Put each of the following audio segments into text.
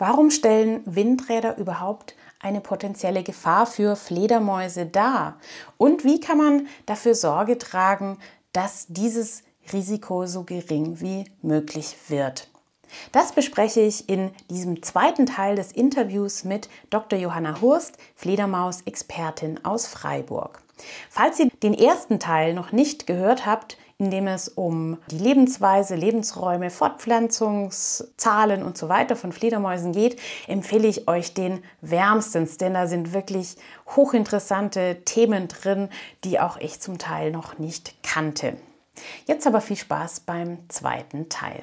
Warum stellen Windräder überhaupt eine potenzielle Gefahr für Fledermäuse dar? Und wie kann man dafür Sorge tragen, dass dieses Risiko so gering wie möglich wird? Das bespreche ich in diesem zweiten Teil des Interviews mit Dr. Johanna Hurst, Fledermaus-Expertin aus Freiburg. Falls ihr den ersten Teil noch nicht gehört habt, in dem es um die Lebensweise, Lebensräume, Fortpflanzungszahlen und so weiter von Fledermäusen geht, empfehle ich euch den wärmstens, denn da sind wirklich hochinteressante Themen drin, die auch ich zum Teil noch nicht kannte. Jetzt aber viel Spaß beim zweiten Teil.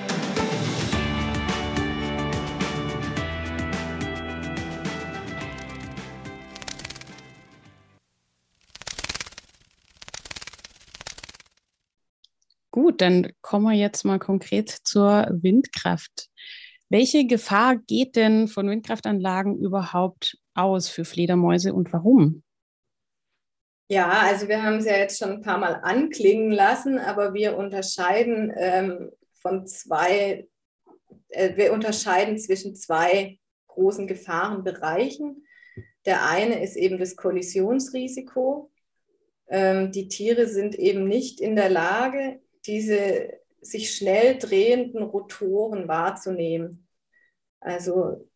Dann kommen wir jetzt mal konkret zur Windkraft. Welche Gefahr geht denn von Windkraftanlagen überhaupt aus für Fledermäuse und warum? Ja, also wir haben es ja jetzt schon ein paar Mal anklingen lassen, aber wir unterscheiden ähm, von zwei, äh, wir unterscheiden zwischen zwei großen Gefahrenbereichen. Der eine ist eben das Kollisionsrisiko. Ähm, die Tiere sind eben nicht in der Lage, diese sich schnell drehenden Rotoren wahrzunehmen. Also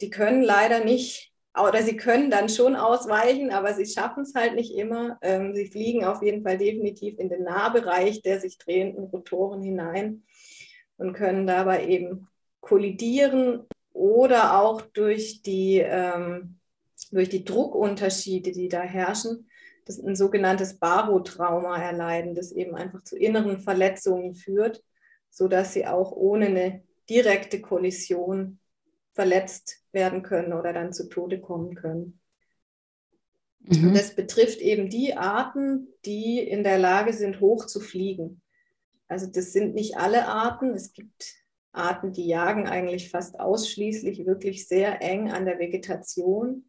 die können leider nicht, oder sie können dann schon ausweichen, aber sie schaffen es halt nicht immer. Ähm, sie fliegen auf jeden Fall definitiv in den Nahbereich der sich drehenden Rotoren hinein und können dabei eben kollidieren oder auch durch die, ähm, durch die Druckunterschiede, die da herrschen, das ein sogenanntes Barotrauma erleiden, das eben einfach zu inneren Verletzungen führt, sodass sie auch ohne eine direkte Kollision verletzt werden können oder dann zu Tode kommen können. Mhm. Und das betrifft eben die Arten, die in der Lage sind, hoch zu fliegen. Also das sind nicht alle Arten. Es gibt Arten, die jagen eigentlich fast ausschließlich wirklich sehr eng an der Vegetation.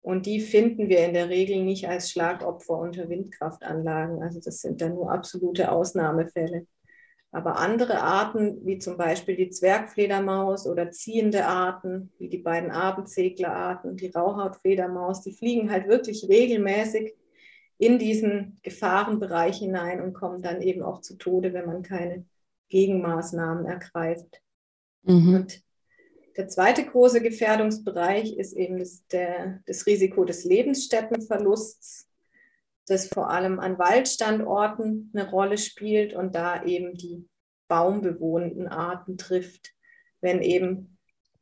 Und die finden wir in der Regel nicht als Schlagopfer unter Windkraftanlagen. Also das sind dann nur absolute Ausnahmefälle. Aber andere Arten, wie zum Beispiel die Zwergfledermaus oder ziehende Arten, wie die beiden Abendseglerarten, die Rauhautfledermaus, die fliegen halt wirklich regelmäßig in diesen Gefahrenbereich hinein und kommen dann eben auch zu Tode, wenn man keine Gegenmaßnahmen ergreift. Mhm. Und der zweite große Gefährdungsbereich ist eben das, der, das Risiko des Lebensstättenverlusts, das vor allem an Waldstandorten eine Rolle spielt und da eben die baumbewohnten Arten trifft, wenn eben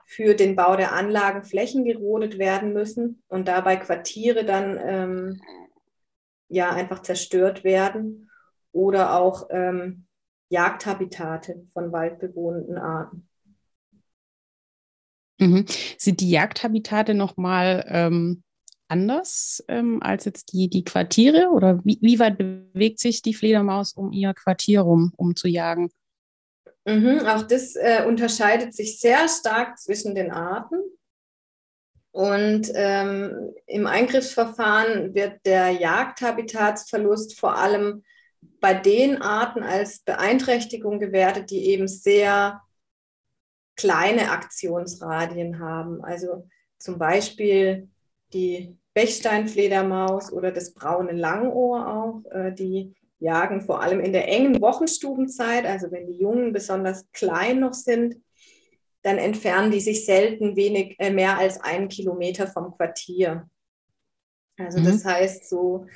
für den Bau der Anlagen Flächen gerodet werden müssen und dabei Quartiere dann ähm, ja einfach zerstört werden oder auch ähm, Jagdhabitate von waldbewohnten Arten. Mhm. Sind die Jagdhabitate nochmal ähm, anders ähm, als jetzt die, die Quartiere? Oder wie, wie weit bewegt sich die Fledermaus um ihr Quartier rum, um zu jagen? Mhm, auch das äh, unterscheidet sich sehr stark zwischen den Arten. Und ähm, im Eingriffsverfahren wird der Jagdhabitatsverlust vor allem bei den Arten als Beeinträchtigung gewertet, die eben sehr kleine Aktionsradien haben. Also zum Beispiel die Bechsteinfledermaus oder das braune Langohr auch, äh, die jagen vor allem in der engen Wochenstubenzeit, also wenn die Jungen besonders klein noch sind, dann entfernen die sich selten wenig äh, mehr als einen Kilometer vom Quartier. Also mhm. das heißt so,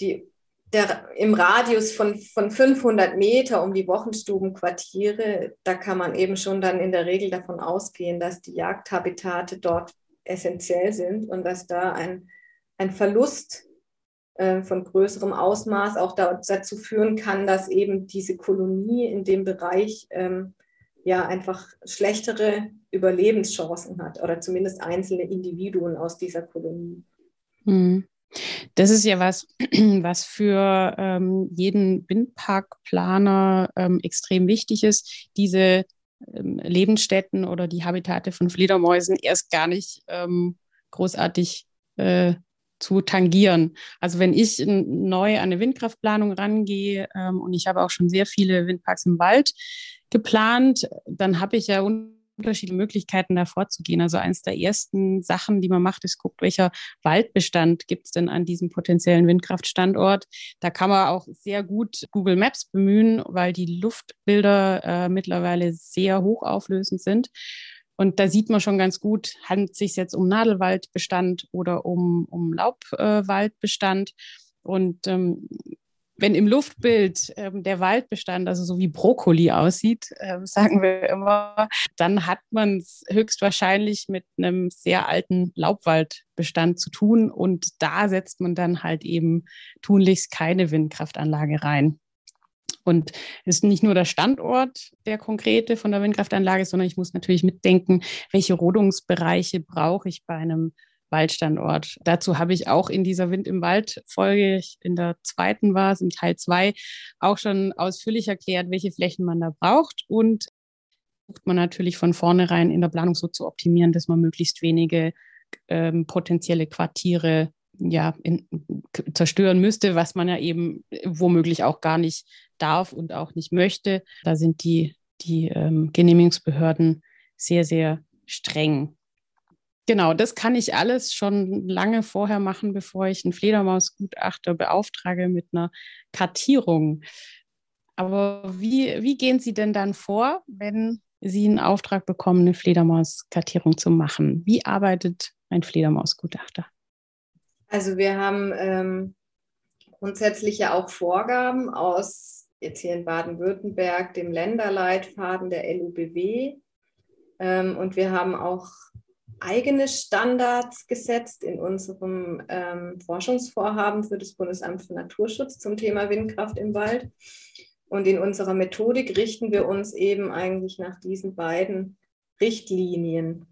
die der, im Radius von, von 500 Meter um die Wochenstubenquartiere, da kann man eben schon dann in der Regel davon ausgehen, dass die Jagdhabitate dort essentiell sind und dass da ein, ein Verlust äh, von größerem Ausmaß auch da, dazu führen kann, dass eben diese Kolonie in dem Bereich ähm, ja einfach schlechtere Überlebenschancen hat oder zumindest einzelne Individuen aus dieser Kolonie. Mhm. Das ist ja was, was für ähm, jeden Windparkplaner ähm, extrem wichtig ist, diese ähm, Lebensstätten oder die Habitate von Fledermäusen erst gar nicht ähm, großartig äh, zu tangieren. Also wenn ich neu an eine Windkraftplanung rangehe ähm, und ich habe auch schon sehr viele Windparks im Wald geplant, dann habe ich ja unterschiedliche Möglichkeiten, da vorzugehen. Also eines der ersten Sachen, die man macht, ist guckt, welcher Waldbestand gibt es denn an diesem potenziellen Windkraftstandort. Da kann man auch sehr gut Google Maps bemühen, weil die Luftbilder äh, mittlerweile sehr hochauflösend sind. Und da sieht man schon ganz gut, handelt es sich jetzt um Nadelwaldbestand oder um, um Laubwaldbestand. Äh, und ähm, wenn im Luftbild ähm, der Waldbestand also so wie Brokkoli aussieht, äh, sagen wir immer, dann hat man es höchstwahrscheinlich mit einem sehr alten Laubwaldbestand zu tun. Und da setzt man dann halt eben tunlichst keine Windkraftanlage rein. Und es ist nicht nur der Standort der konkrete von der Windkraftanlage, sondern ich muss natürlich mitdenken, welche Rodungsbereiche brauche ich bei einem Waldstandort. Dazu habe ich auch in dieser Wind im Wald Folge, in der zweiten war es, im Teil zwei, auch schon ausführlich erklärt, welche Flächen man da braucht und versucht man natürlich von vornherein in der Planung so zu optimieren, dass man möglichst wenige ähm, potenzielle Quartiere ja, in, zerstören müsste, was man ja eben womöglich auch gar nicht darf und auch nicht möchte. Da sind die, die ähm, Genehmigungsbehörden sehr, sehr streng. Genau, das kann ich alles schon lange vorher machen, bevor ich einen Fledermausgutachter beauftrage mit einer Kartierung. Aber wie, wie gehen Sie denn dann vor, wenn Sie einen Auftrag bekommen, eine Fledermauskartierung zu machen? Wie arbeitet ein Fledermausgutachter? Also wir haben ähm, grundsätzlich ja auch Vorgaben aus jetzt hier in Baden-Württemberg, dem Länderleitfaden der LUBW. Ähm, und wir haben auch eigene Standards gesetzt in unserem ähm, Forschungsvorhaben für das Bundesamt für Naturschutz zum Thema Windkraft im Wald. Und in unserer Methodik richten wir uns eben eigentlich nach diesen beiden Richtlinien.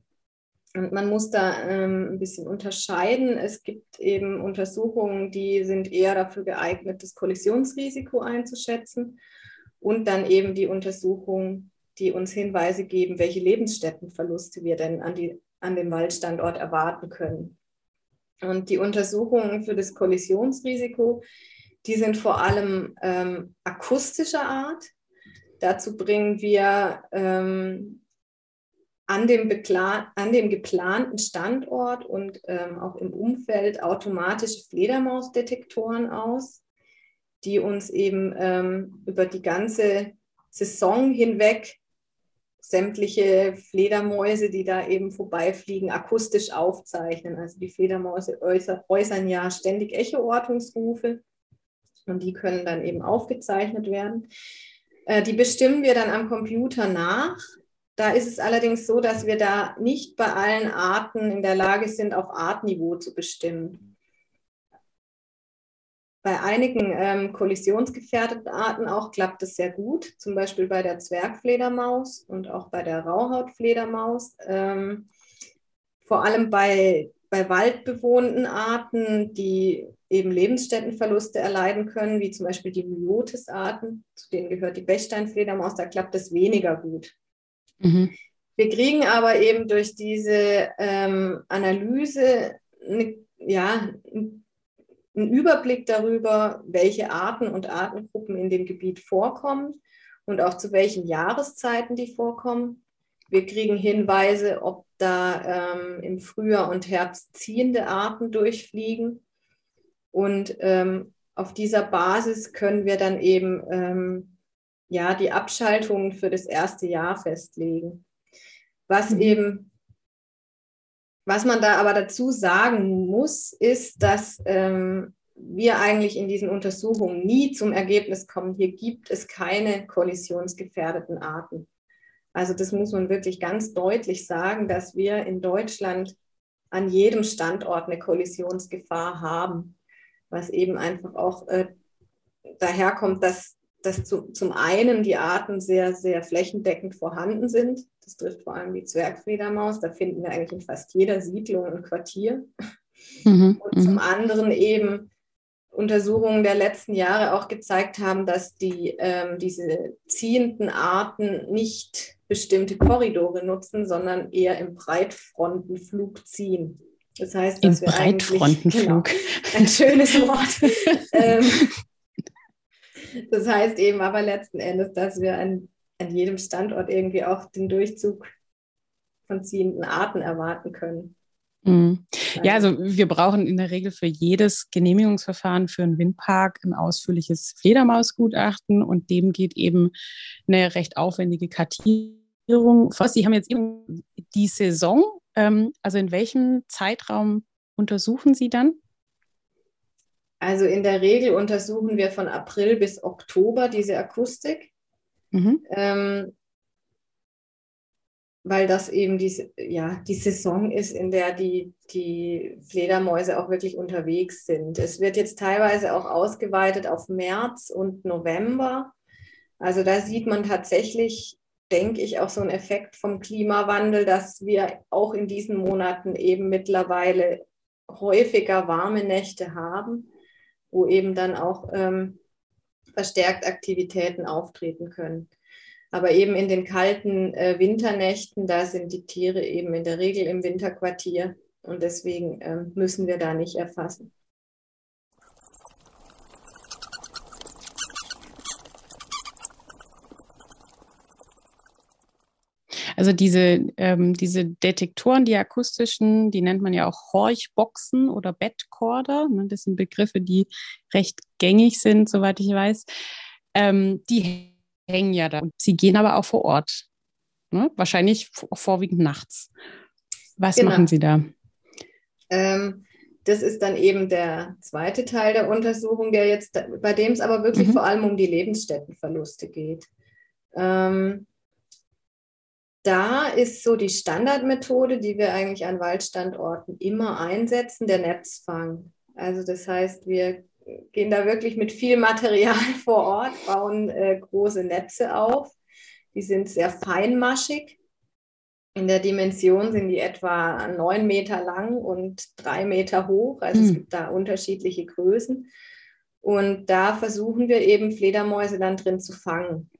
Und man muss da ähm, ein bisschen unterscheiden. Es gibt eben Untersuchungen, die sind eher dafür geeignet, das Kollisionsrisiko einzuschätzen. Und dann eben die Untersuchungen, die uns Hinweise geben, welche Lebensstättenverluste wir denn an die an dem Waldstandort erwarten können. Und die Untersuchungen für das Kollisionsrisiko, die sind vor allem ähm, akustischer Art. Dazu bringen wir ähm, an, dem an, dem geplanten Standort und ähm, auch im Umfeld automatische Fledermausdetektoren aus, die uns eben ähm, über die ganze Saison hinweg sämtliche Fledermäuse, die da eben vorbeifliegen, akustisch aufzeichnen. Also die Fledermäuse äußern ja ständig Echoortungsrufe und die können dann eben aufgezeichnet werden. Äh, die bestimmen wir dann am Computer nach. Da ist es allerdings so, dass wir da nicht bei allen Arten in der Lage sind, auf Artniveau zu bestimmen. Bei einigen ähm, kollisionsgefährdeten Arten auch klappt es sehr gut, zum Beispiel bei der Zwergfledermaus und auch bei der Rauhautfledermaus. Ähm, vor allem bei, bei waldbewohnten Arten, die eben Lebensstättenverluste erleiden können, wie zum Beispiel die Myotis-Arten, zu denen gehört die Bechsteinfledermaus, da klappt es weniger gut. Mhm. Wir kriegen aber eben durch diese ähm, Analyse eine, ja, einen Überblick darüber, welche Arten und Artengruppen in dem Gebiet vorkommen und auch zu welchen Jahreszeiten die vorkommen. Wir kriegen Hinweise, ob da ähm, im Frühjahr und Herbst ziehende Arten durchfliegen. Und ähm, auf dieser Basis können wir dann eben ähm, ja, die Abschaltungen für das erste Jahr festlegen. Was mhm. eben was man da aber dazu sagen muss, ist, dass ähm, wir eigentlich in diesen Untersuchungen nie zum Ergebnis kommen, hier gibt es keine kollisionsgefährdeten Arten. Also das muss man wirklich ganz deutlich sagen, dass wir in Deutschland an jedem Standort eine Kollisionsgefahr haben. was eben einfach auch äh, daherkommt, dass, dass zu, zum einen die Arten sehr, sehr flächendeckend vorhanden sind. Das trifft vor allem die Zwergfledermaus. Da finden wir eigentlich in fast jeder Siedlung ein Quartier. Mhm, und zum mhm. anderen eben Untersuchungen der letzten Jahre auch gezeigt haben, dass die, ähm, diese ziehenden Arten nicht bestimmte Korridore nutzen, sondern eher im Breitfrontenflug ziehen. Das heißt, dass Im wir Breitfrontenflug. Genau, ein schönes Wort. ähm, das heißt eben aber letzten Endes, dass wir an, an jedem Standort irgendwie auch den Durchzug von ziehenden Arten erwarten können. Mhm. Ja, also wir brauchen in der Regel für jedes Genehmigungsverfahren für einen Windpark ein ausführliches Fledermausgutachten und dem geht eben eine recht aufwendige Kartierung. Sie haben jetzt eben die Saison, ähm, also in welchem Zeitraum untersuchen Sie dann? Also in der Regel untersuchen wir von April bis Oktober diese Akustik. Mhm. Ähm, weil das eben die, ja, die Saison ist, in der die, die Fledermäuse auch wirklich unterwegs sind. Es wird jetzt teilweise auch ausgeweitet auf März und November. Also da sieht man tatsächlich, denke ich, auch so einen Effekt vom Klimawandel, dass wir auch in diesen Monaten eben mittlerweile häufiger warme Nächte haben, wo eben dann auch ähm, verstärkt Aktivitäten auftreten können. Aber eben in den kalten äh, Winternächten, da sind die Tiere eben in der Regel im Winterquartier und deswegen äh, müssen wir da nicht erfassen. Also diese, ähm, diese Detektoren, die akustischen, die nennt man ja auch Horchboxen oder Bettkorder. Ne? Das sind Begriffe, die recht gängig sind, soweit ich weiß. Ähm, die hängen ja da. Sie gehen aber auch vor Ort. Ne? Wahrscheinlich vorwiegend nachts. Was genau. machen Sie da? Ähm, das ist dann eben der zweite Teil der Untersuchung, der jetzt, bei dem es aber wirklich mhm. vor allem um die Lebensstättenverluste geht. Ähm, da ist so die Standardmethode, die wir eigentlich an Waldstandorten immer einsetzen, der Netzfang. Also das heißt, wir gehen da wirklich mit viel Material vor Ort, bauen äh, große Netze auf. Die sind sehr feinmaschig. In der Dimension sind die etwa neun Meter lang und drei Meter hoch. Also mhm. es hm. gibt da unterschiedliche Größen. Und da versuchen wir eben Fledermäuse dann drin zu fangen.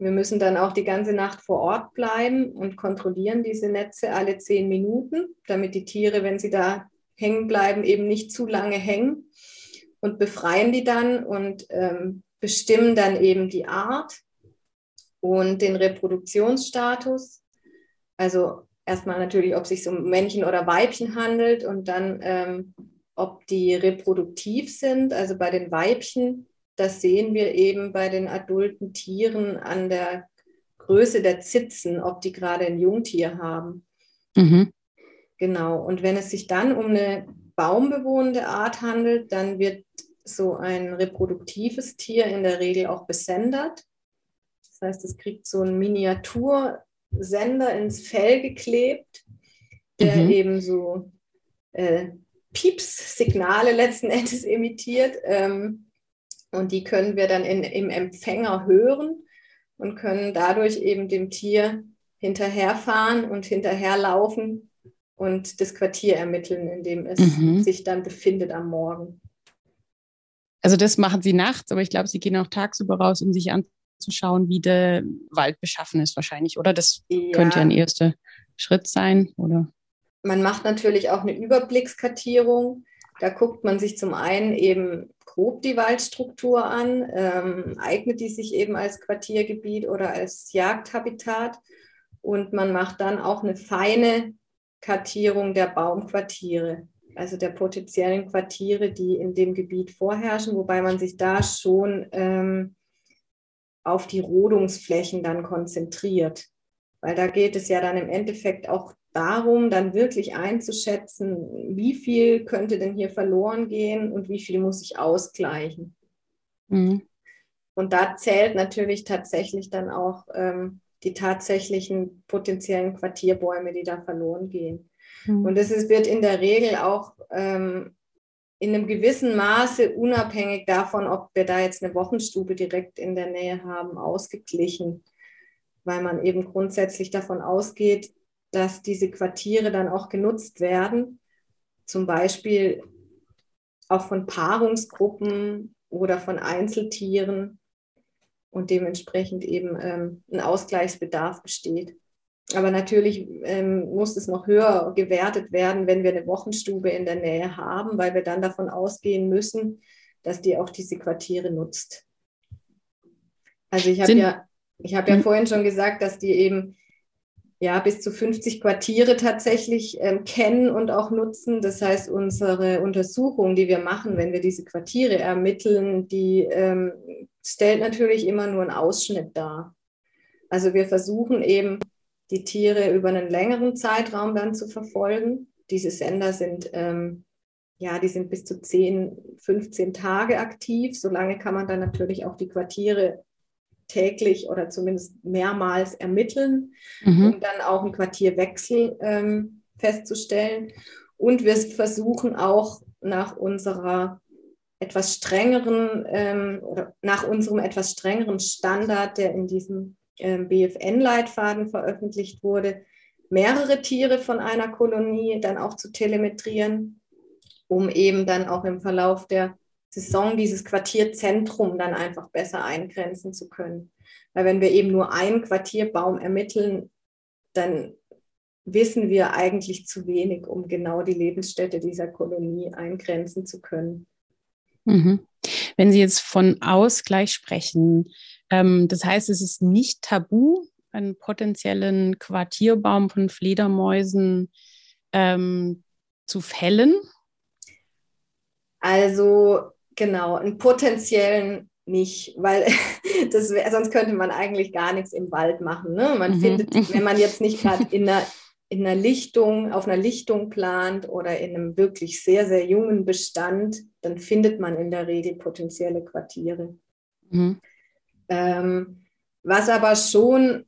Wir müssen dann auch die ganze Nacht vor Ort bleiben und kontrollieren diese Netze alle zehn Minuten, damit die Tiere, wenn sie da hängen bleiben, eben nicht zu lange hängen und befreien die dann und ähm, bestimmen dann eben die Art und den Reproduktionsstatus. Also erstmal natürlich, ob es sich um Männchen oder Weibchen handelt und dann, ähm, ob die reproduktiv sind. Also bei den Weibchen, das sehen wir eben bei den adulten Tieren an der Größe der Zitzen, ob die gerade ein Jungtier haben. Mhm. Genau. Und wenn es sich dann um eine baumbewohnende Art handelt, dann wird so ein reproduktives Tier in der Regel auch besendert. Das heißt, es kriegt so einen Miniatursender ins Fell geklebt, der mhm. eben so äh, Pieps-Signale letzten Endes emittiert. Ähm, und die können wir dann in, im Empfänger hören und können dadurch eben dem Tier hinterherfahren und hinterherlaufen und das Quartier ermitteln, in dem es mhm. sich dann befindet am Morgen. Also das machen sie nachts, aber ich glaube, sie gehen auch tagsüber raus, um sich anzuschauen, wie der Wald beschaffen ist wahrscheinlich, oder? Das ja. könnte ja ein erster Schritt sein, oder? Man macht natürlich auch eine Überblickskartierung. Da guckt man sich zum einen eben grob die Waldstruktur an, ähm, eignet die sich eben als Quartiergebiet oder als Jagdhabitat. Und man macht dann auch eine feine Kartierung der Baumquartiere, also der potenziellen Quartiere, die in dem Gebiet vorherrschen, wobei man sich da schon ähm, auf die Rodungsflächen dann konzentriert. Weil da geht es ja dann im Endeffekt auch darum, dann wirklich einzuschätzen, wie viel könnte denn hier verloren gehen und wie viel muss ich ausgleichen. Mhm. Und da zählt natürlich tatsächlich dann auch ähm, die tatsächlichen potenziellen Quartierbäume, die da verloren gehen. Mhm. Und es wird in der Regel auch ähm, in einem gewissen Maße, unabhängig davon, ob wir da jetzt eine Wochenstube direkt in der Nähe haben, ausgeglichen, weil man eben grundsätzlich davon ausgeht, dass diese Quartiere dann auch genutzt werden, zum Beispiel auch von Paarungsgruppen oder von Einzeltieren und dementsprechend eben ähm, ein Ausgleichsbedarf besteht. Aber natürlich ähm, muss es noch höher gewertet werden, wenn wir eine Wochenstube in der Nähe haben, weil wir dann davon ausgehen müssen, dass die auch diese Quartiere nutzt. Also ich habe ja, ich habe ja hm. vorhin schon gesagt, dass die eben ja, bis zu 50 Quartiere tatsächlich ähm, kennen und auch nutzen. Das heißt, unsere Untersuchung, die wir machen, wenn wir diese Quartiere ermitteln, die ähm, stellt natürlich immer nur einen Ausschnitt dar. Also wir versuchen eben, die Tiere über einen längeren Zeitraum dann zu verfolgen. Diese Sender sind, ähm, ja, die sind bis zu 10, 15 Tage aktiv. Solange kann man dann natürlich auch die Quartiere täglich oder zumindest mehrmals ermitteln, mhm. um dann auch einen Quartierwechsel ähm, festzustellen. Und wir versuchen auch nach unserer etwas strengeren ähm, oder nach unserem etwas strengeren Standard, der in diesem ähm, BFN-Leitfaden veröffentlicht wurde, mehrere Tiere von einer Kolonie dann auch zu telemetrieren, um eben dann auch im Verlauf der Saison dieses Quartierzentrum dann einfach besser eingrenzen zu können. Weil wenn wir eben nur einen Quartierbaum ermitteln, dann wissen wir eigentlich zu wenig, um genau die Lebensstätte dieser Kolonie eingrenzen zu können. Mhm. Wenn Sie jetzt von Ausgleich sprechen, ähm, das heißt, es ist nicht tabu, einen potenziellen Quartierbaum von Fledermäusen ähm, zu fällen? Also Genau, einen potenziellen nicht, weil das wär, sonst könnte man eigentlich gar nichts im Wald machen. Ne? Man mhm. findet, wenn man jetzt nicht gerade in einer, in einer Lichtung, auf einer Lichtung plant oder in einem wirklich sehr, sehr jungen Bestand, dann findet man in der Regel potenzielle Quartiere. Mhm. Ähm, was aber schon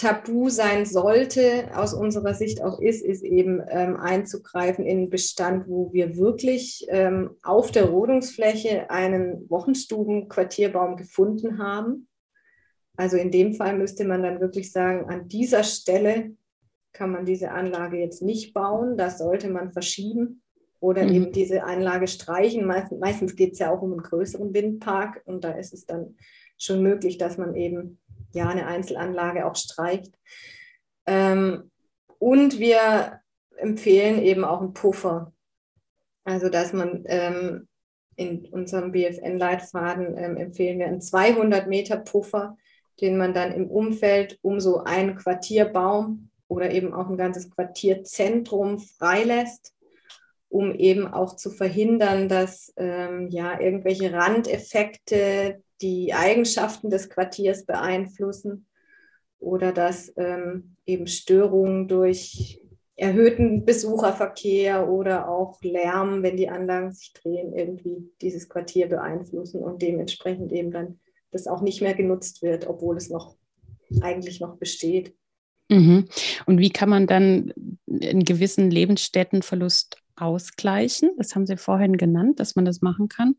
tabu sein sollte, aus unserer Sicht auch ist, ist eben ähm, einzugreifen in einen Bestand, wo wir wirklich ähm, auf der Rodungsfläche einen Wochenstuben-Quartierbaum gefunden haben. Also in dem Fall müsste man dann wirklich sagen, an dieser Stelle kann man diese Anlage jetzt nicht bauen, das sollte man verschieben oder mhm. eben diese Anlage streichen. Meistens, meistens geht es ja auch um einen größeren Windpark und da ist es dann schon möglich, dass man eben ja, eine Einzelanlage auch streicht. Ähm, und wir empfehlen eben auch einen Puffer. Also, dass man ähm, in unserem BFN-Leitfaden ähm, empfehlen wir einen 200 Meter Puffer, den man dann im Umfeld um so einen Quartierbaum oder eben auch ein ganzes Quartierzentrum freilässt, um eben auch zu verhindern, dass ähm, ja irgendwelche Randeffekte die Eigenschaften des Quartiers beeinflussen oder dass ähm, eben Störungen durch erhöhten Besucherverkehr oder auch Lärm, wenn die Anlagen sich drehen, irgendwie dieses Quartier beeinflussen und dementsprechend eben dann das auch nicht mehr genutzt wird, obwohl es noch eigentlich noch besteht. Mhm. Und wie kann man dann einen gewissen Lebensstättenverlust ausgleichen? Das haben Sie vorhin genannt, dass man das machen kann.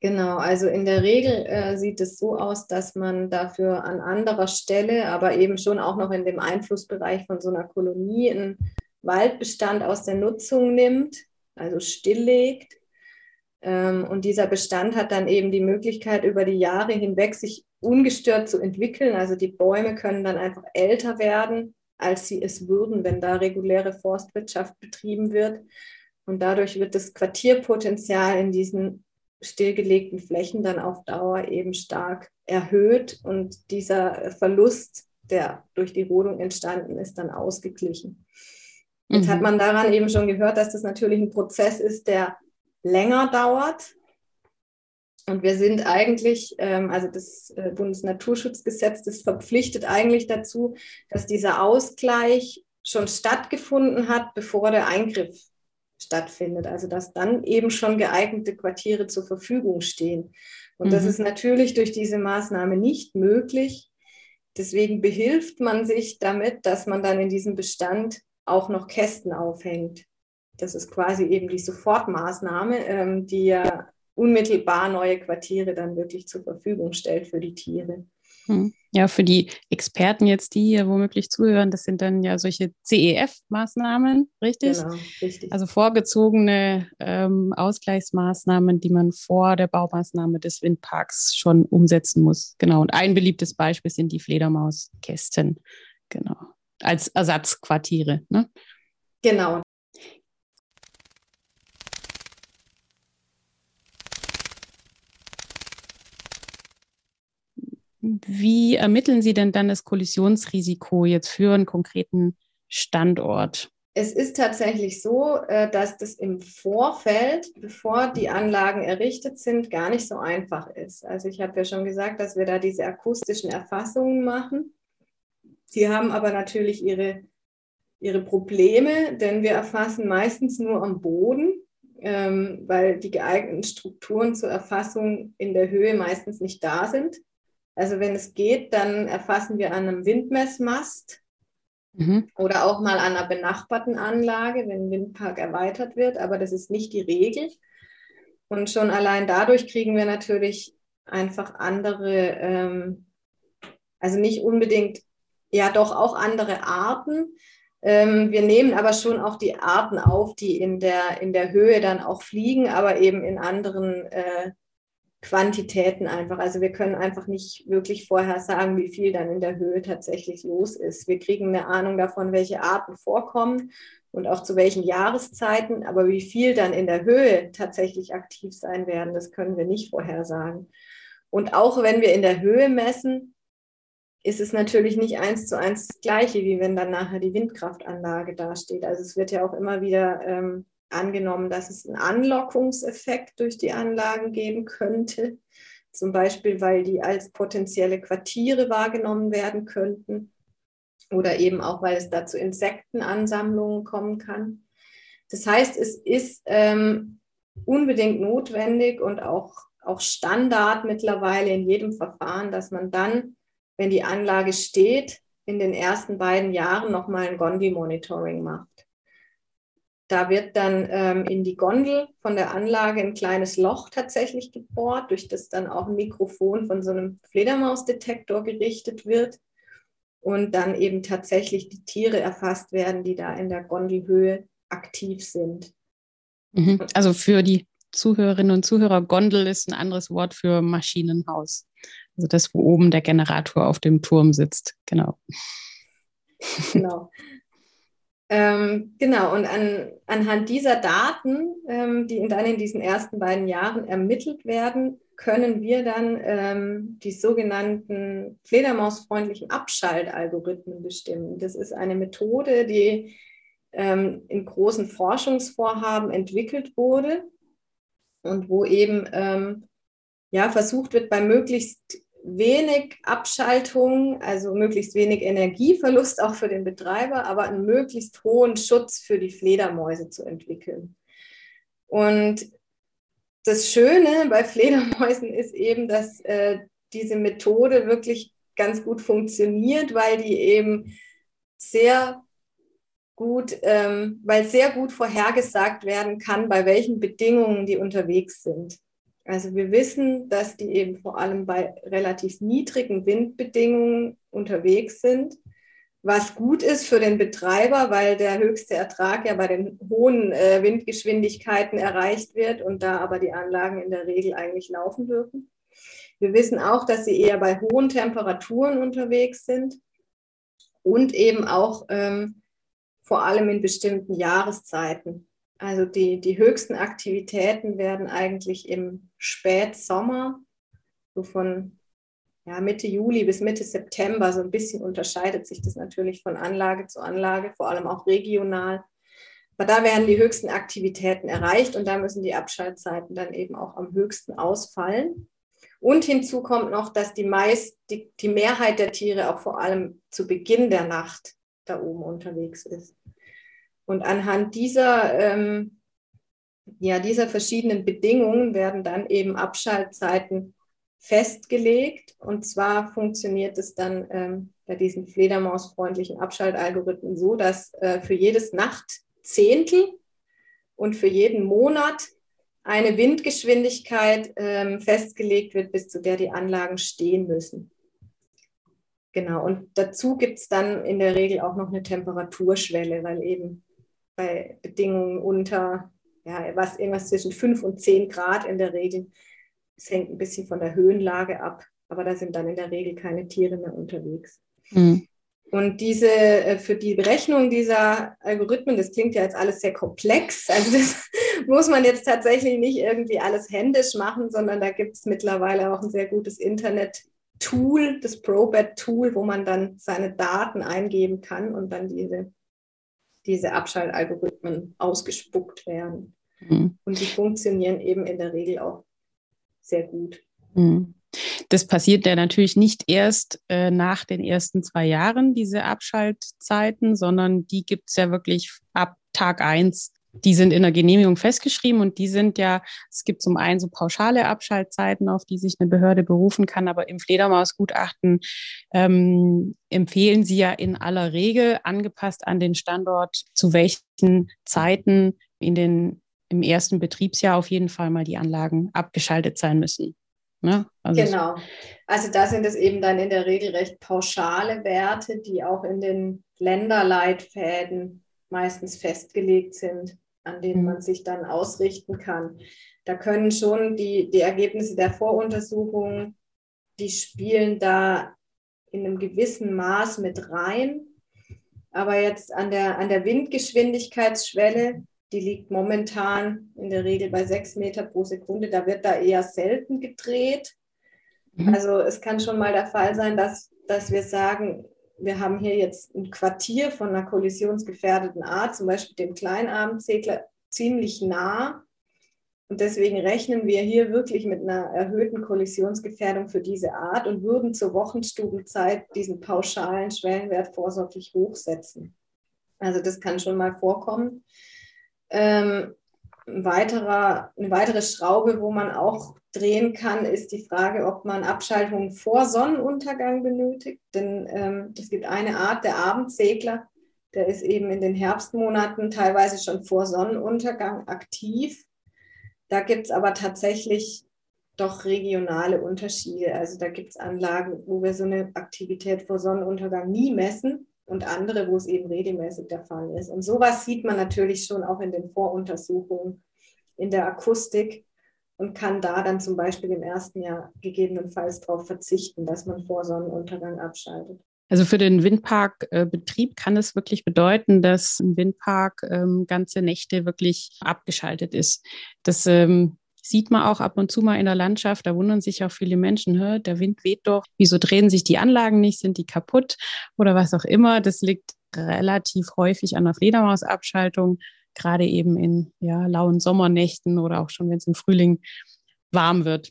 Genau, also in der Regel äh, sieht es so aus, dass man dafür an anderer Stelle, aber eben schon auch noch in dem Einflussbereich von so einer Kolonie einen Waldbestand aus der Nutzung nimmt, also stilllegt. Ähm, und dieser Bestand hat dann eben die Möglichkeit, über die Jahre hinweg sich ungestört zu entwickeln. Also die Bäume können dann einfach älter werden, als sie es würden, wenn da reguläre Forstwirtschaft betrieben wird. Und dadurch wird das Quartierpotenzial in diesen stillgelegten Flächen dann auf Dauer eben stark erhöht und dieser Verlust, der durch die Rodung entstanden ist, dann ausgeglichen. Jetzt mhm. hat man daran eben schon gehört, dass das natürlich ein Prozess ist, der länger dauert. Und wir sind eigentlich, ähm, also das äh, Bundesnaturschutzgesetz, das verpflichtet eigentlich dazu, dass dieser Ausgleich schon stattgefunden hat, bevor der Eingriff stattfindet. Also dass dann eben schon geeignete Quartiere zur Verfügung stehen. Und mhm. das ist natürlich durch diese Maßnahme nicht möglich. Deswegen behilft man sich damit, dass man dann in diesem Bestand auch noch Kästen aufhängt. Das ist quasi eben die Sofortmaßnahme, ähm, die ja unmittelbar neue Quartiere dann wirklich zur Verfügung stellt für die Tiere. Hm. Ja, für die Experten jetzt, die hier womöglich zuhören, das sind dann ja solche CEF-Maßnahmen, richtig? Genau, richtig. Also vorgezogene ähm, Ausgleichsmaßnahmen, die man vor der Baumaßnahme des Windparks schon umsetzen muss. Genau. Und ein beliebtes Beispiel sind die Fledermauskästen. Genau. Als Ersatzquartiere. Ne? Genau, Wie ermitteln Sie denn dann das Kollisionsrisiko jetzt für einen konkreten Standort? Es ist tatsächlich so, äh, dass das im Vorfeld, bevor die Anlagen errichtet sind, gar nicht so einfach ist. Also ich habe ja schon gesagt, dass wir da diese akustischen Erfassungen machen. Sie haben aber natürlich ihre, ihre Probleme, denn wir erfassen meistens nur am Boden, ähm, weil die geeigneten Strukturen zur Erfassung in der Höhe meistens nicht da sind. Also wenn es geht, dann erfassen wir an einem Windmessmast mhm. oder auch mal an einer benachbarten Anlage, wenn ein Windpark erweitert wird, aber das ist nicht die Regel. Und schon allein dadurch kriegen wir natürlich einfach andere, ähm, also nicht unbedingt, ja doch auch andere Arten. Ähm, wir nehmen aber schon auch die Arten auf, die in der, in der Höhe dann auch fliegen, aber eben in anderen äh, Quantitäten einfach. Also wir können einfach nicht wirklich vorher sagen, wie viel dann in der Höhe tatsächlich los ist. Wir kriegen eine Ahnung davon, welche Arten vorkommen und auch zu welchen Jahreszeiten, aber wie viel dann in der Höhe tatsächlich aktiv sein werden, das können wir nicht vorhersagen. Und auch wenn wir in der Höhe messen, ist es natürlich nicht eins zu eins das Gleiche, wie wenn dann nachher die Windkraftanlage dasteht. Also es wird ja auch immer wieder ähm, angenommen, dass es einen Anlockungseffekt durch die Anlagen geben könnte, zum Beispiel weil die als potenzielle Quartiere wahrgenommen werden könnten oder eben auch, weil es da zu Insektenansammlungen kommen kann. Das heißt, es ist ähm, unbedingt notwendig und auch, auch Standard mittlerweile in jedem Verfahren, dass man dann, wenn die Anlage steht, in den ersten beiden Jahren nochmal ein Gondi-Monitoring macht. Da wird dann ähm, in die Gondel von der Anlage ein kleines Loch tatsächlich gebohrt, durch das dann auch ein Mikrofon von so einem Fledermausdetektor gerichtet wird und dann eben tatsächlich die Tiere erfasst werden, die da in der Gondelhöhe aktiv sind. Mhm. Also für die Zuhörerinnen und Zuhörer, Gondel ist ein anderes Wort für Maschinenhaus. Also das, wo oben der Generator auf dem Turm sitzt. Genau. Genau. Ähm, genau, und an, anhand dieser Daten, ähm, die dann in diesen ersten beiden Jahren ermittelt werden, können wir dann ähm, die sogenannten fledermausfreundlichen Abschaltalgorithmen bestimmen. Das ist eine Methode, die ähm, in großen Forschungsvorhaben entwickelt wurde und wo eben ähm, ja, versucht wird, bei möglichst wenig Abschaltung, also möglichst wenig Energieverlust auch für den Betreiber, aber einen möglichst hohen Schutz für die Fledermäuse zu entwickeln. Und das Schöne bei Fledermäusen ist eben, dass äh, diese Methode wirklich ganz gut funktioniert, weil die eben sehr gut, ähm, weil sehr gut vorhergesagt werden kann, bei welchen Bedingungen die unterwegs sind. Also wir wissen, dass die eben vor allem bei relativ niedrigen Windbedingungen unterwegs sind, was gut ist für den Betreiber, weil der höchste Ertrag ja bei den hohen äh, Windgeschwindigkeiten erreicht wird und da aber die Anlagen in der Regel eigentlich laufen dürfen. Wir wissen auch, dass sie eher bei hohen Temperaturen unterwegs sind und eben auch ähm, vor allem in bestimmten Jahreszeiten. Also die, die höchsten Aktivitäten werden eigentlich im Spätsommer, so von ja, Mitte Juli bis Mitte September, so ein bisschen unterscheidet sich das natürlich von Anlage zu Anlage, vor allem auch regional. Aber da werden die höchsten Aktivitäten erreicht und da müssen die Abschaltzeiten dann eben auch am höchsten ausfallen. Und hinzu kommt noch, dass die, meist, die, die Mehrheit der Tiere auch vor allem zu Beginn der Nacht da oben unterwegs ist. Und anhand dieser, ähm, ja, dieser verschiedenen Bedingungen werden dann eben Abschaltzeiten festgelegt. Und zwar funktioniert es dann ähm, bei diesen fledermausfreundlichen Abschaltalgorithmen so, dass äh, für jedes Nachtzehntel und für jeden Monat eine Windgeschwindigkeit ähm, festgelegt wird, bis zu der die Anlagen stehen müssen. Genau, und dazu gibt es dann in der Regel auch noch eine Temperaturschwelle, weil eben bei Bedingungen unter, ja, was irgendwas zwischen 5 und 10 Grad in der Regel, es hängt ein bisschen von der Höhenlage ab, aber da sind dann in der Regel keine Tiere mehr unterwegs. Mhm. Und diese, äh, für die Berechnung dieser Algorithmen, das klingt ja jetzt alles sehr komplex, also das muss man jetzt tatsächlich nicht irgendwie alles händisch machen, sondern da gibt es mittlerweile auch ein sehr gutes Internet-Tool, das ProBet-Tool, wo man dann seine Daten eingeben kann und dann diese, diese Abschaltalgorithmen ausgespuckt werden. Mhm. Und die funktionieren eben in der Regel auch sehr gut. Mhm. Das passiert ja natürlich nicht erst äh, nach den ersten zwei Jahren, diese Abschaltzeiten, sondern die gibt es ja wirklich ab Tag eins. Die sind in der Genehmigung festgeschrieben und die sind ja, es gibt zum einen so pauschale Abschaltzeiten, auf die sich eine Behörde berufen kann, aber im Fledermausgutachten ähm, empfehlen sie ja in aller Regel, angepasst an den Standort, zu welchen Zeiten in den im ersten Betriebsjahr auf jeden Fall mal die Anlagen abgeschaltet sein müssen. Ne? Also genau. Also da sind es eben dann in der Regel recht pauschale Werte, die auch in den Länderleitfäden meistens festgelegt sind, an denen mhm. man sich dann ausrichten kann. Da können schon die, die Ergebnisse der Voruntersuchung, die spielen da in einem gewissen Maß mit rein. Aber jetzt an der, an der Windgeschwindigkeitsschwelle, die liegt momentan in der Regel bei sechs Meter pro Sekunde. Da wird da eher selten gedreht. Mhm. Also es kann schon mal der Fall sein, dass, dass wir sagen, wir haben hier jetzt ein Quartier von einer kollisionsgefährdeten Art, zum Beispiel dem Kleinarmzegler, ziemlich nah. Und deswegen rechnen wir hier wirklich mit einer erhöhten Kollisionsgefährdung für diese Art und würden zur Wochenstubenzeit diesen pauschalen Schwellenwert vorsorglich hochsetzen. Also das kann schon mal vorkommen. Ähm, ein weiterer, eine weitere Schraube, wo man auch drehen kann, ist die Frage, ob man Abschaltungen vor Sonnenuntergang benötigt. Denn ähm, es gibt eine Art, der Abendsegler, der ist eben in den Herbstmonaten teilweise schon vor Sonnenuntergang aktiv. Da gibt es aber tatsächlich doch regionale Unterschiede. Also da gibt es Anlagen, wo wir so eine Aktivität vor Sonnenuntergang nie messen und andere, wo es eben regelmäßig der Fall ist. Und sowas sieht man natürlich schon auch in den Voruntersuchungen in der Akustik und kann da dann zum Beispiel im ersten Jahr gegebenenfalls darauf verzichten, dass man vor Sonnenuntergang abschaltet. Also für den Windparkbetrieb kann es wirklich bedeuten, dass ein Windpark ähm, ganze Nächte wirklich abgeschaltet ist. Das ähm, sieht man auch ab und zu mal in der Landschaft. Da wundern sich auch viele Menschen, der Wind weht doch. Wieso drehen sich die Anlagen nicht? Sind die kaputt oder was auch immer? Das liegt relativ häufig an der Fledermausabschaltung, gerade eben in ja, lauen Sommernächten oder auch schon, wenn es im Frühling warm wird.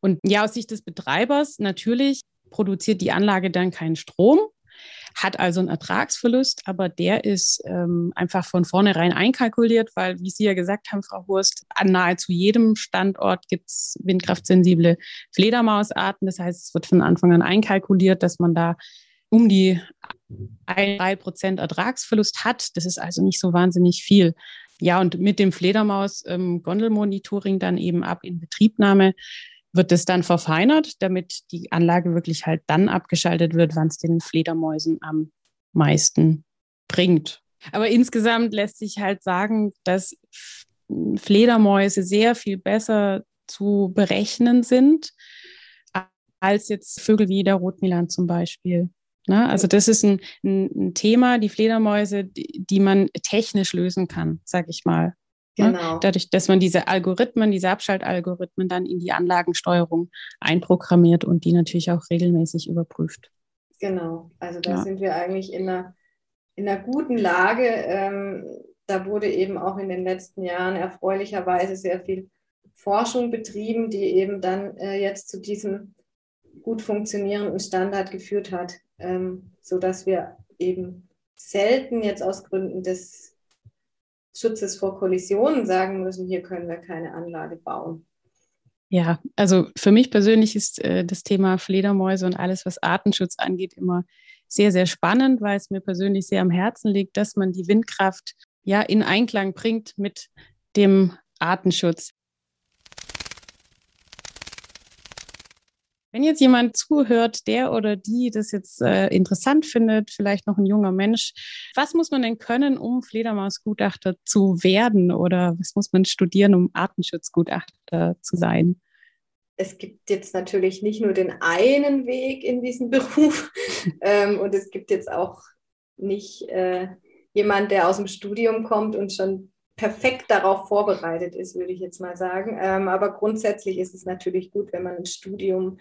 Und ja, aus Sicht des Betreibers natürlich produziert die Anlage dann keinen Strom hat also einen Ertragsverlust, aber der ist ähm, einfach von vornherein einkalkuliert, weil, wie Sie ja gesagt haben, Frau Hurst, an nahezu jedem Standort gibt es windkraftsensible Fledermausarten. Das heißt, es wird von Anfang an einkalkuliert, dass man da um die drei Prozent Ertragsverlust hat. Das ist also nicht so wahnsinnig viel. Ja, und mit dem Fledermaus-Gondelmonitoring ähm, dann eben ab in Betriebnahme wird es dann verfeinert, damit die Anlage wirklich halt dann abgeschaltet wird, wann es den Fledermäusen am meisten bringt. Aber insgesamt lässt sich halt sagen, dass Fledermäuse sehr viel besser zu berechnen sind als jetzt Vögel wie der Rotmilan zum Beispiel. Ne? Also das ist ein, ein, Thema, die Fledermäuse, die, die man technisch lösen kann, sag ich mal. Ne? Genau. Dadurch, dass man diese Algorithmen, diese Abschaltalgorithmen dann in die Anlagensteuerung einprogrammiert und die natürlich auch regelmäßig überprüft. Genau, also da ja. sind wir eigentlich in einer, in einer guten Lage. Ähm, da wurde eben auch in den letzten Jahren erfreulicherweise sehr viel Forschung betrieben, die eben dann äh, jetzt zu diesem gut funktionierenden Standard geführt hat, ähm, sodass wir eben selten jetzt aus Gründen des Schutzes vor Kollisionen sagen müssen, hier können wir keine Anlage bauen. Ja, also für mich persönlich ist äh, das Thema Fledermäuse und alles, was Artenschutz angeht, immer sehr, sehr spannend, weil es mir persönlich sehr am Herzen liegt, dass man die Windkraft ja in Einklang bringt mit dem Artenschutz. Wenn jetzt jemand zuhört, der oder die das jetzt äh, interessant findet, vielleicht noch ein junger Mensch, was muss man denn können, um Fledermausgutachter zu werden oder was muss man studieren, um Artenschutzgutachter zu sein? Es gibt jetzt natürlich nicht nur den einen Weg in diesen Beruf ähm, und es gibt jetzt auch nicht äh, jemand, der aus dem Studium kommt und schon perfekt darauf vorbereitet ist, würde ich jetzt mal sagen. Ähm, aber grundsätzlich ist es natürlich gut, wenn man ein Studium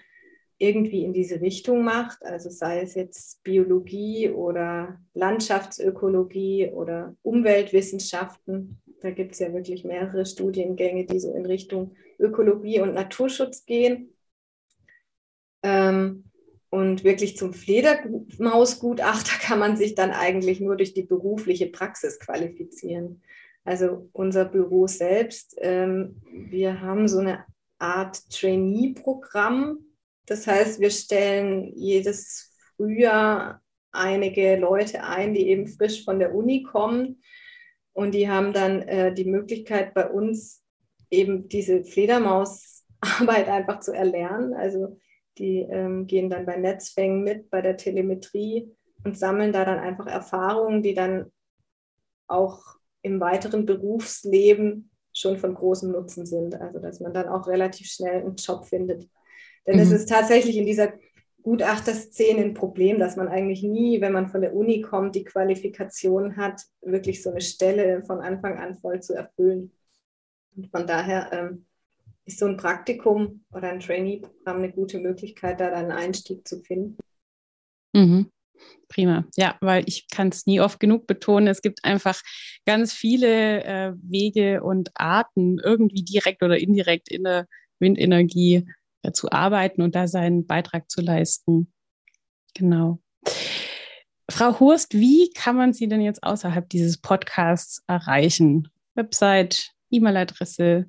irgendwie in diese Richtung macht, also sei es jetzt Biologie oder Landschaftsökologie oder Umweltwissenschaften. Da gibt es ja wirklich mehrere Studiengänge, die so in Richtung Ökologie und Naturschutz gehen. Ähm, und wirklich zum Fledermausgutachter kann man sich dann eigentlich nur durch die berufliche Praxis qualifizieren. Also unser Büro selbst, ähm, wir haben so eine Art Trainee-Programm, das heißt, wir stellen jedes Frühjahr einige Leute ein, die eben frisch von der Uni kommen. Und die haben dann äh, die Möglichkeit, bei uns eben diese Fledermausarbeit einfach zu erlernen. Also die ähm, gehen dann bei Netzfängen mit, bei der Telemetrie und sammeln da dann einfach Erfahrungen, die dann auch im weiteren Berufsleben schon von großem Nutzen sind. Also dass man dann auch relativ schnell einen Job findet. Denn es mhm. ist tatsächlich in dieser Gutachterszene ein Problem, dass man eigentlich nie, wenn man von der Uni kommt, die Qualifikation hat, wirklich so eine Stelle von Anfang an voll zu erfüllen. Und von daher ähm, ist so ein Praktikum oder ein Trainee-Programm eine gute Möglichkeit, da dann einen Einstieg zu finden. Mhm. Prima. Ja, weil ich kann es nie oft genug betonen. Es gibt einfach ganz viele äh, Wege und Arten, irgendwie direkt oder indirekt in der Windenergie zu arbeiten und da seinen Beitrag zu leisten. Genau. Frau Hurst, wie kann man Sie denn jetzt außerhalb dieses Podcasts erreichen? Website, E-Mail-Adresse,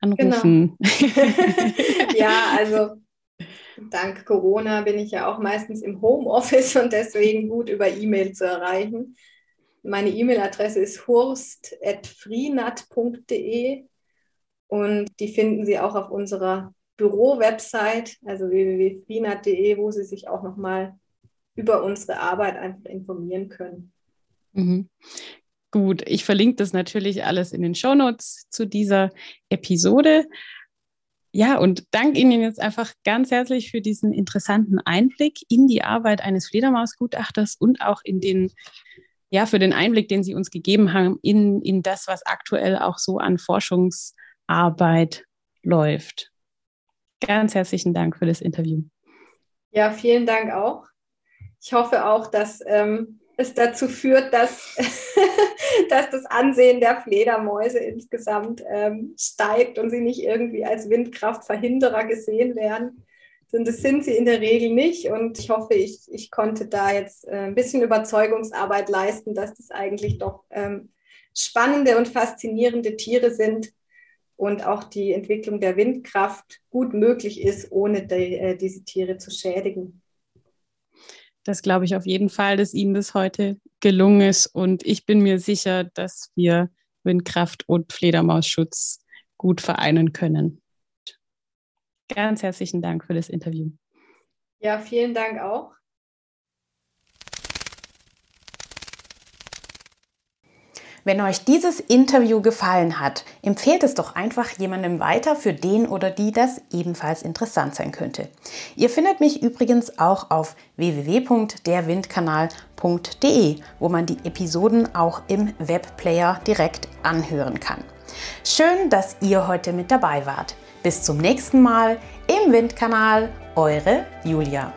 anrufen? Genau. ja, also dank Corona bin ich ja auch meistens im Homeoffice und deswegen gut über E-Mail zu erreichen. Meine E-Mail-Adresse ist hurst.freenat.de und die finden Sie auch auf unserer Büro-Website, also www.finat.de, wo Sie sich auch nochmal über unsere Arbeit einfach informieren können. Mhm. Gut, ich verlinke das natürlich alles in den Shownotes zu dieser Episode. Ja, und danke Ihnen jetzt einfach ganz herzlich für diesen interessanten Einblick in die Arbeit eines Fledermausgutachters und auch in den, ja, für den Einblick, den Sie uns gegeben haben in, in das, was aktuell auch so an Forschungsarbeit läuft. Ganz herzlichen Dank für das Interview. Ja, vielen Dank auch. Ich hoffe auch, dass ähm, es dazu führt, dass, dass das Ansehen der Fledermäuse insgesamt ähm, steigt und sie nicht irgendwie als Windkraftverhinderer gesehen werden. Und das sind sie in der Regel nicht. Und ich hoffe, ich, ich konnte da jetzt äh, ein bisschen Überzeugungsarbeit leisten, dass das eigentlich doch ähm, spannende und faszinierende Tiere sind, und auch die Entwicklung der Windkraft gut möglich ist, ohne die, äh, diese Tiere zu schädigen. Das glaube ich auf jeden Fall, dass Ihnen das heute gelungen ist. Und ich bin mir sicher, dass wir Windkraft und Fledermausschutz gut vereinen können. Ganz herzlichen Dank für das Interview. Ja, vielen Dank auch. Wenn euch dieses Interview gefallen hat, empfehlt es doch einfach jemandem weiter, für den oder die das ebenfalls interessant sein könnte. Ihr findet mich übrigens auch auf www.derwindkanal.de, wo man die Episoden auch im Webplayer direkt anhören kann. Schön, dass ihr heute mit dabei wart. Bis zum nächsten Mal im Windkanal, eure Julia.